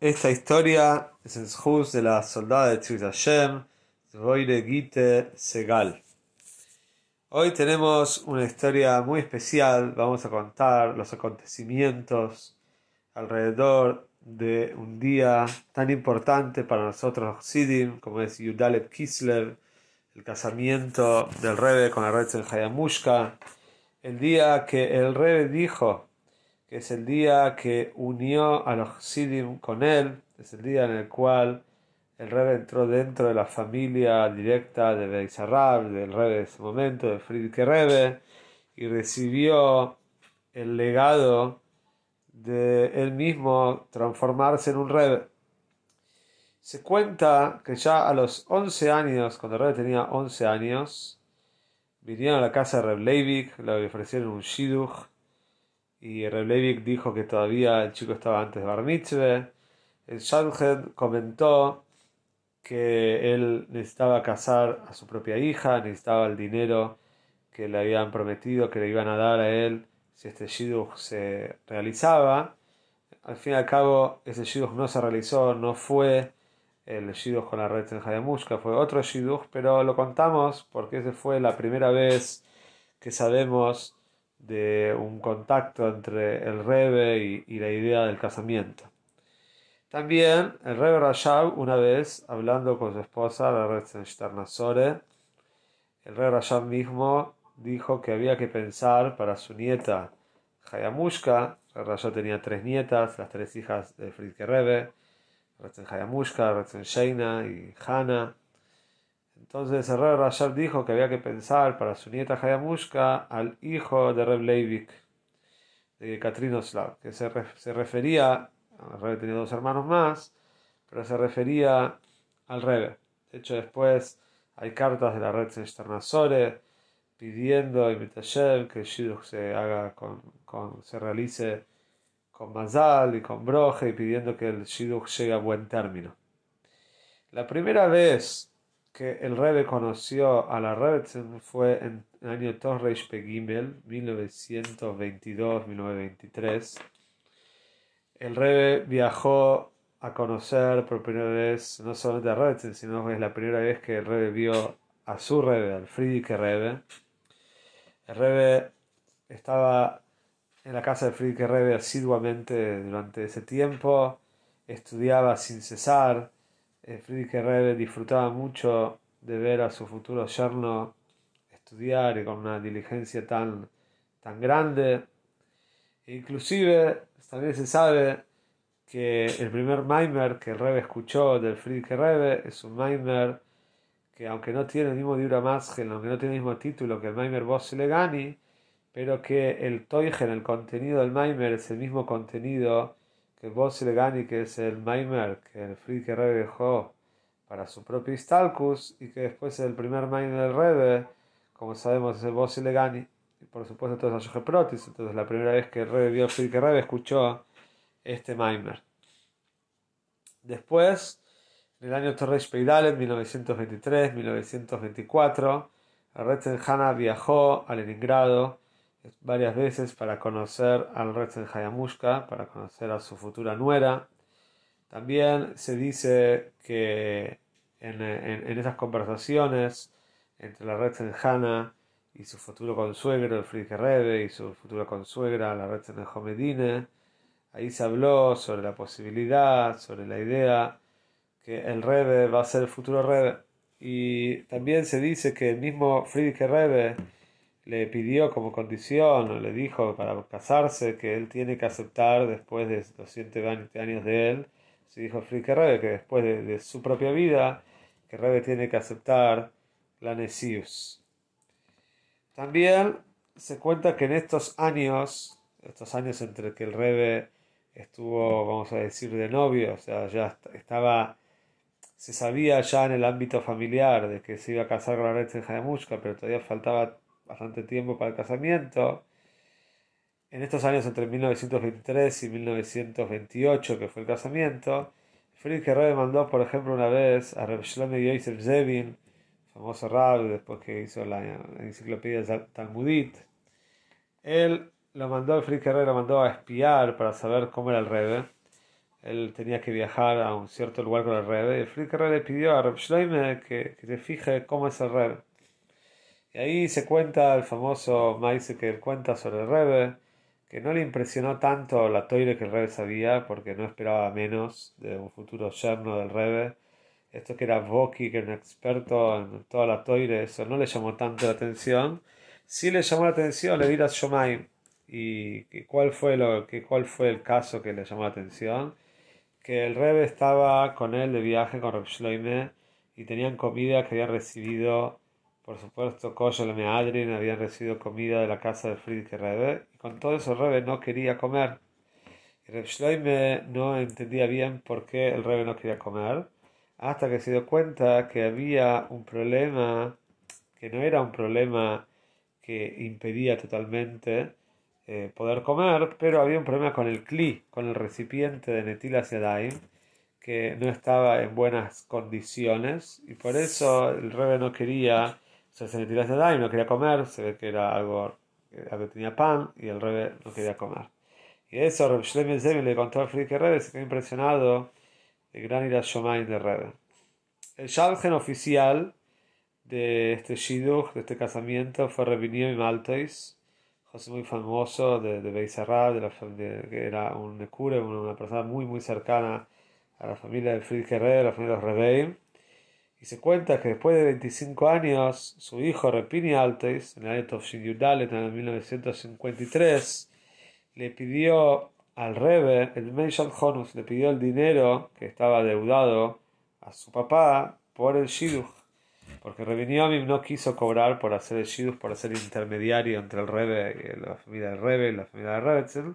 Esta historia es el Shus de la soldada de Tzvit Hashem, Gite Segal. Hoy tenemos una historia muy especial. Vamos a contar los acontecimientos alrededor de un día tan importante para nosotros los Sidim, como es Yudalep Kislev, el casamiento del Rebe con la Retzel Hayamushka, el día que el Rebe dijo que es el día que unió a los Sidim con él, es el día en el cual el Rebbe entró dentro de la familia directa de Beisarab, del Rebbe de ese momento, de Friedrich Rebbe, y recibió el legado de él mismo transformarse en un Rebbe. Se cuenta que ya a los 11 años, cuando el Rebbe tenía 11 años, vinieron a la casa de Reb le ofrecieron un shidduch y Reb dijo que todavía el chico estaba antes de Bar. El Shalhed comentó que él necesitaba casar a su propia hija, necesitaba el dinero que le habían prometido que le iban a dar a él si este shidduch se realizaba. Al fin y al cabo, ese shidduch no se realizó, no fue el shidduch con la red en Hayamushka, fue otro shidduch, pero lo contamos porque esa fue la primera vez que sabemos de un contacto entre el Rebe y, la idea del casamiento. También el Rebe Rashab, una vez hablando con su esposa, la Retzensternasore, el Rebe Rashab mismo dijo que había que pensar para su nieta Hayamushka. Rashab tenía tres nietas, las tres hijas de Friedrich Rebe, Retzen Hayamushka, Retzen Sheina y Hana. Entonces el rey Rashab dijo que había que pensar para su nieta Hayamushka al hijo de Reb Leivik, de Katrinoslav, que se, se refería, el rey tenía dos hermanos más, pero se refería al Rebe. De hecho, después hay cartas de la red Sternasore pidiendo a Imitashem que Shidduch se haga con, con, se realice con Mazal y con Broje y pidiendo que el Shidduch llegue a buen término. La primera vez que el Rebbe conoció a la Rebetzin fue en el año Torreish Pegimel, 1922-1923. El Rebbe viajó a conocer por primera vez no solamente a Rebetzin, sino que es la primera vez que el Rebbe vio a su Rebbe, al Friedrich Rebbe. El Rebbe estaba en la casa de Friedrich Rebbe asiduamente durante ese tiempo, estudiaba sin cesar, eh, Friedrich Rebbe disfrutaba mucho de ver a su futuro yerno estudiar y con una diligencia tan, tan grande. E inclusive también se sabe que el primer Maimer que el Rebbe escuchó del Friedrich Rebbe es un Maimer que aunque no tiene el mismo Dibra Masgel, aunque no tiene el mismo título que el Maimer Legani, pero que el Toigen, el contenido del Maimer, es el mismo contenido que Boss Legani, que es el Maimer que el Friedrich Rebbe dejó para su propio Istalkus y que después es el primer Maimer del Rebbe, como sabemos es el Boss Legani, y por supuesto todo es Protis, entonces la primera vez que el vio el Friedrich Rebbe escuchó este Maimer. Después, en el año Torres Peidalen, 1923-1924, Retzen Hanna viajó a Leningrado varias veces para conocer al Retzen Hayamushka, para conocer a su futura nuera. También se dice que en, en, esas conversaciones entre la Retzen Hana y su futuro consuegro, el Friedrich Rebbe, y su futura consuegra, la Retzen Homedine, ahí se habló sobre la posibilidad, sobre la idea que el Rebbe va a ser el futuro Rebbe. Y también se dice que el mismo Friedrich Rebbe le pidió como condición, o le dijo para casarse, que él tiene que aceptar después de 220 años de él, se dijo Friedrich Rebbe que después de, su propia vida, que Rebbe tiene que aceptar la Nesius. También se cuenta que en estos años, estos años entre que el Rebbe estuvo, vamos a decir, de novio, o sea, ya estaba, se sabía ya en el ámbito familiar de que se iba a casar con la red de Hayamushka, pero todavía faltaba bastante tiempo para el casamiento. En estos años entre 1923 y 1928, que fue el casamiento, Friedrich Rebbe mandó, por ejemplo, una vez a Reb Shlomo Yosef Zevin, famoso Rab, después que hizo la, enciclopedia Talmudit, él lo mandó, Friedrich mandó a espiar para saber cómo era el Rebbe. Él tenía que viajar a un cierto lugar con el Rebbe, y Friedrich le pidió a Reb Shlomo que, que se fije cómo es el Rebbe. Y ahí se cuenta el famoso Maise que él cuenta sobre el Rebbe, que no le impresionó tanto la toire que el Rebbe sabía, porque no esperaba menos de un futuro yerno del Rebbe. Esto que era Boki, que era un experto en toda la toire, eso no le llamó tanto la atención. Sí le llamó la atención le di a Shomai. ¿Y cuál fue, lo, que, cuál fue el caso que le llamó la atención? Que el Rebbe estaba con él de viaje con Reb Shloime y tenían comida que habían recibido por supuesto, Koshel y Adrin habían recibido comida de la casa de Friedrich Rebbe, y con todo eso Rebbe no quería comer. Y Reb no entendía bien por qué el Rebbe no quería comer, hasta que se dio cuenta que había un problema, que no era un problema que impedía totalmente eh, poder comer, pero había un problema con el cli, con el recipiente de Netilas Yadayim, que no estaba en buenas condiciones, y por eso el Rebbe no quería se se de y no quería comer, se ve que era algo, algo tenía pan y el rebe no quería comer. Y eso Reb Shlomo Zevin le contó al Friedrich Rebe, se quedó impresionado de gran ira Shomain de Rebe. El shalgen oficial de este shidduch, de este casamiento, fue Rebinio y Maltois, José muy famoso de, de Beisarra, de la que era un Nekure, una, persona muy muy cercana a la familia de Friedrich Rebe, la familia de los Rebeim y se cuenta que después de 25 años, su hijo Repini Altes, en el año Yudalet, en el 1953, le pidió al Rebe, el Meishal Honus, le pidió el dinero que estaba deudado a su papá por el Shidduch. Porque Rebiniomim no quiso cobrar por hacer el Shidduch, por ser intermediario entre el Rebe y la familia del Rebe y la familia de Rebetzel.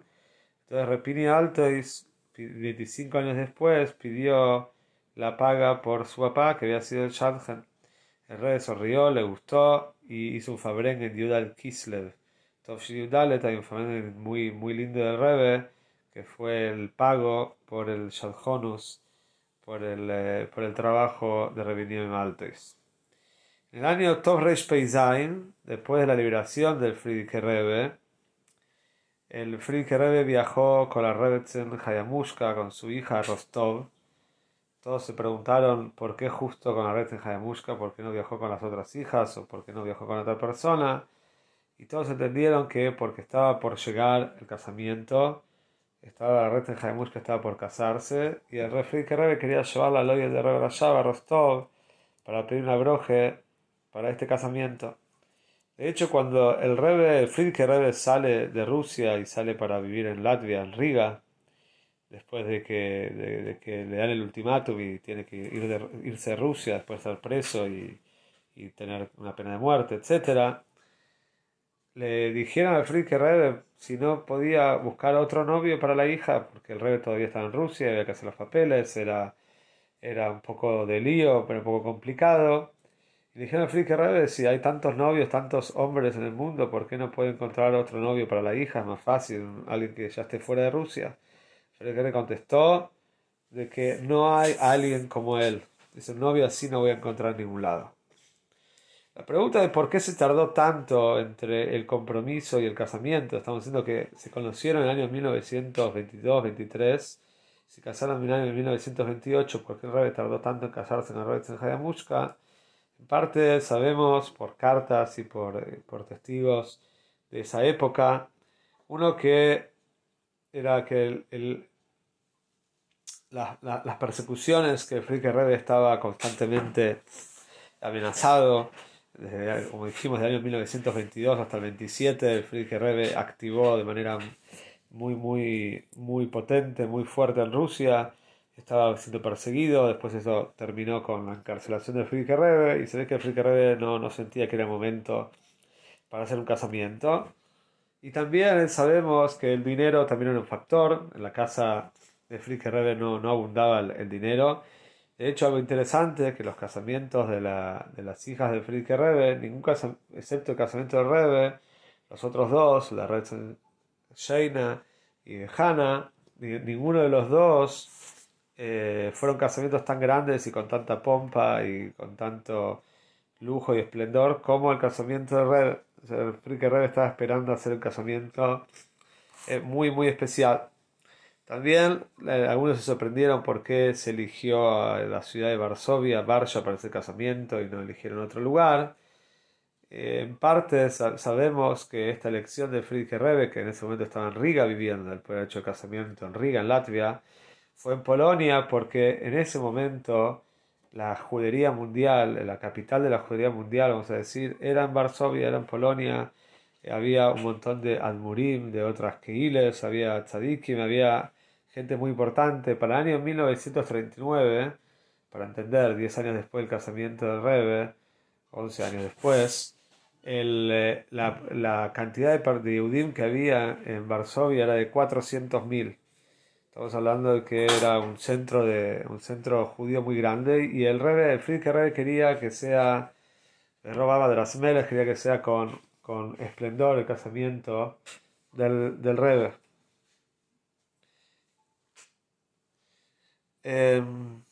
Entonces Repini Altes, 25 años después, pidió la paga por su papá, que había sido el Shadchan. El rey sonrió, le gustó y hizo un fabrén en Yudal Kislev. Tovshi Yudalet hay un fabrén muy, muy lindo del Rebe, que fue el pago por el Shadchonus, por el, eh, por el trabajo de en Altes. En el año Tov Reish Peizain, después de la liberación del Friedrich Rebbe, el Friedrich Rebbe viajó con la Rebetzen Hayamushka, con su hija Rostov, todos se preguntaron por qué justo con la red en Hayamushka, por qué no viajó con las otras hijas o por qué no viajó con otra persona. Y todos entendieron que porque estaba por llegar el casamiento, estaba la red en Hayamushka estaba por casarse y el rey Rebe quería llevar la loya de Rebe a Rostov para pedir una broje para este casamiento. De hecho, cuando el Rebe, el Rebe sale de Rusia y sale para vivir en Latvia, en Riga, después de que, de, que le dan el ultimátum y tiene que ir de, irse a Rusia después de estar preso y, y, tener una pena de muerte, etc. Le dijeron al Friedrich Rebe si no podía buscar otro novio para la hija, porque el Rebe todavía estaba en Rusia, había que hacer los papeles, era, era un poco de lío, pero un poco complicado. Y le dijeron al Friedrich Rebe si hay tantos novios, tantos hombres en el mundo, ¿por qué no puede encontrar otro novio para la hija? Es más fácil, alguien que ya esté fuera de Rusia le contestó de que no hay alguien como él. Dice, un novio así no voy a encontrar en ningún lado. La pregunta de por qué se tardó tanto entre el compromiso y el casamiento. Estamos diciendo que se conocieron en el año 1922-23, se casaron en el año 1928, ¿por qué el tardó tanto en casarse en el rey de Hayamushka? En parte sabemos por cartas y por, eh, por testigos de esa época, uno que era que el, las persecuciones que Friedrich Rebbe estaba constantemente amenazado, desde, como dijimos, del año 1922 hasta el 27, el Friedrich Rebbe activó de manera muy, muy, muy potente, muy fuerte en Rusia, estaba siendo perseguido, después eso terminó con la encarcelación de Friedrich Rebbe, y se ve que Friedrich Rebbe no, no sentía que era el momento para hacer un casamiento Y también sabemos que el dinero también era un factor. En la casa de Frike Rebe no, no abundaba el, dinero. De hecho, algo interesante es que los casamientos de, la, de las hijas de Frike Rebe, ningún caso, excepto el casamiento de Rebe, los otros dos, la red Sheina y Hannah, ninguno de los dos eh, fueron casamientos tan grandes y con tanta pompa y con tanto lujo y esplendor como el casamiento de el Frike Red estaba esperando hacer un casamiento eh, muy, muy especial. También eh, algunos se sorprendieron por qué se eligió a la ciudad de Varsovia, Varsovia, para ese casamiento y no eligieron otro lugar. en parte sabemos que esta elección de Friedrich Rebbe, que en ese momento estaba en Riga viviendo, el haber hecho casamiento en Riga, en Latvia, fue en Polonia porque en ese momento la judería mundial, la capital de la judería mundial, vamos a decir, era en Varsovia, era en Polonia, había un montón de Admurim, de otras Keiles, había Tzadikim, había gente muy importante. Para el año 1939, para entender, 10 años después del casamiento del Rebbe, 11 años después, el, eh, la, la, cantidad de, de que había en Varsovia era de 400.000. Estamos hablando de que era un centro de un centro judío muy grande y el Rebbe, el Friedrich Rebbe quería que sea, le robaba de las meles, quería que sea con, con esplendor el casamiento del, del. Em,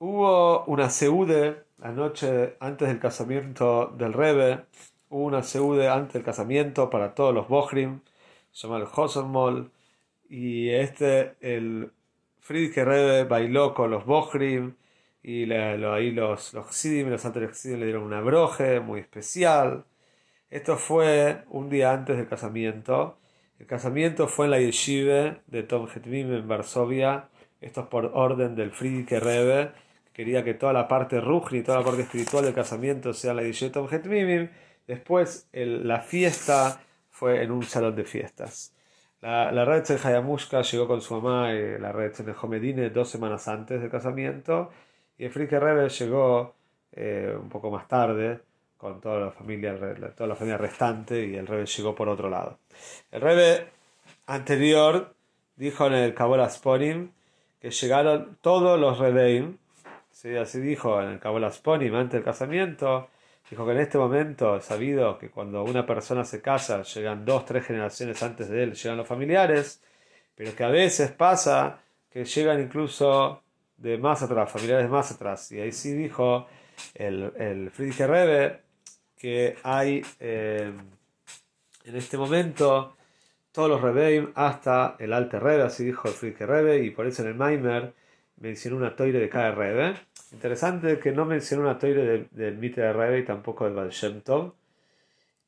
hubo una seude la noche antes del casamiento del Rebbe, hubo una seude antes del casamiento para todos los Bohrim, se llama el y este, el Friedrich Rebbe bailó con los Bohrim y ahí los, los Xidim, los altos le dieron una broje muy especial. Esto fue un día antes del casamiento. El casamiento fue en la yeshiva de Tom Hetmim en Varsovia. Esto es por orden del Friedrich Rebbe, que quería que toda la parte y toda la parte espiritual del casamiento sea la yeshiva de Tom Hetmim. Después la fiesta fue en un salón de fiestas. La, la red Hayamushka llegó con su mamá, y la red de Homedine, dos semanas antes del casamiento, y el Frike Rebbe llegó eh, un poco más tarde con toda la familia, toda la familia restante, y el Rebbe llegó por otro lado. El Rebbe anterior dijo en el Kabbalah Sponim que llegaron todos los Rebbeim, así dijo en el Kabbalah Sponim antes del casamiento, Dijo que en este momento es sabido que cuando una persona se casa, llegan dos, tres generaciones antes de él, llegan los familiares, pero que a veces pasa que llegan incluso de más atrás, familiares más atrás. Y ahí sí dijo el, el Friedrich Rebbe que hay eh, en este momento todos los Rebbeim hasta el Alte Rebbe, así dijo el Friedrich Rebbe, y por eso en el Maimer mencionó una toire de cada Rebbe. Interesante que no mencionó una toire del, mito de Rebbe y tampoco del Baal.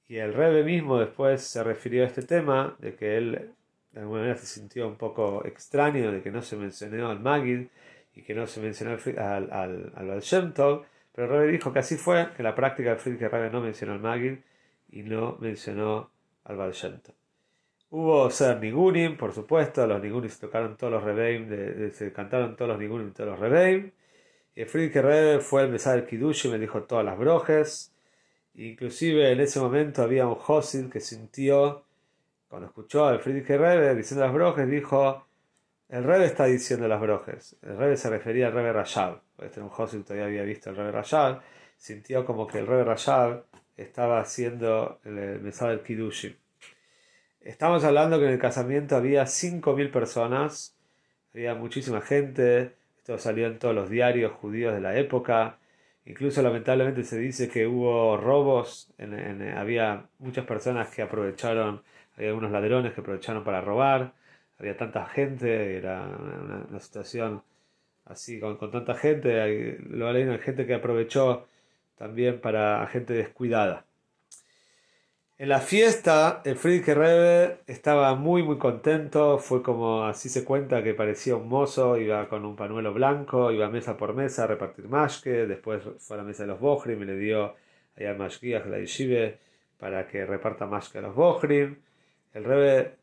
Y el Rebbe mismo después se refirió a este tema, de que él de alguna manera se sintió un poco extraño de que no se mencionó al Magid y que no se mencionó al, al, al Baal. Pero el Rebbe dijo que así fue, que la práctica del Friedrich Rebbe no mencionó al Magid y no mencionó al Baal. Hubo ser nigunim, por supuesto, los nigunim se tocaron todos los rebeim, se cantaron todos los nigunim, todos los rebeim. Y el Friedrich Rebbe fue el mesal Kiddush y me dijo todas las brojes. Inclusive en ese momento había un Josid que sintió, cuando escuchó al Friedrich Rebbe diciendo las brojes, dijo, el Rebbe está diciendo las brojes. El Rebbe se refería al Rebbe Rashab. Este un Josid todavía había visto al Rebbe Rashab. Sintió como que el Rebbe Rashab estaba haciendo el mesal del Kiddushim. Estamos hablando que en el casamiento había 5.000 personas, había muchísima gente, esto salió en todos los diarios judíos de la época, incluso lamentablemente se dice que hubo robos, había muchas personas que aprovecharon, había algunos ladrones que aprovecharon para robar, había tanta gente, era una, situación así con, tanta gente, lo hay gente que aprovechó también para gente descuidada. En la fiesta, el Friedrich Rebbe estaba muy muy contento, fue como así se cuenta que parecía un mozo, iba con un panuelo blanco, iba mesa por mesa a repartir mashke, después fue a la mesa de los bohrim y le dio ahí al mashkiach la yeshive para que reparta mashke a los bohrim. El Rebbe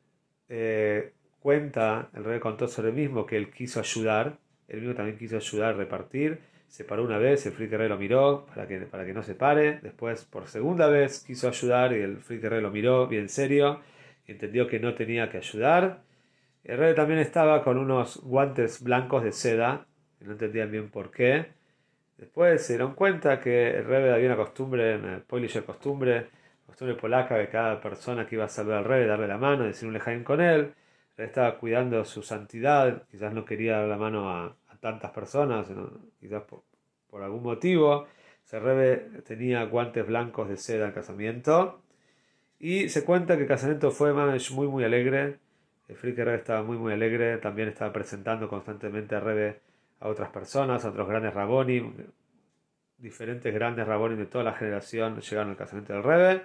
eh, cuenta, el Rebbe contó sobre el mismo que él quiso ayudar, él mismo también quiso ayudar a repartir, Se paró una vez, el Frike lo miró para que, para que no se pare. Después, por segunda vez, quiso ayudar y el Frike lo miró bien serio y entendió que no tenía que ayudar. El rey también estaba con unos guantes blancos de seda, que no entendían bien por qué. Después se dieron cuenta que el rey había una costumbre, el Polish costumbre, costumbre polaca de cada persona que iba a saludar al rey, darle la mano, decir un lejaim con él. Él estaba cuidando su santidad, quizás no quería dar la mano a, tantas personas, quizás por, algún motivo. Se rebe tenía guantes blancos de seda en casamiento. Y se cuenta que el casamiento fue muy muy alegre. El Frike Rebe estaba muy muy alegre. También estaba presentando constantemente a Rebe a otras personas, a otros grandes rabonim. Diferentes grandes rabonim de toda la generación llegaron al casamiento del Rebe.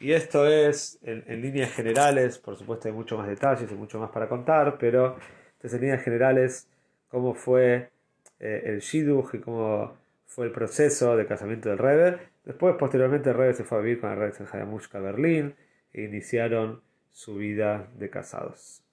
Y esto es, en, líneas generales, por supuesto hay mucho más detalles y mucho más para contar, pero en líneas generales cómo fue eh, el Shidduch y cómo fue el proceso de casamiento del Rebbe. Después, posteriormente, el Rebbe se fue a vivir con el Rebbe en Hayamushka, Berlín, e iniciaron su vida de casados.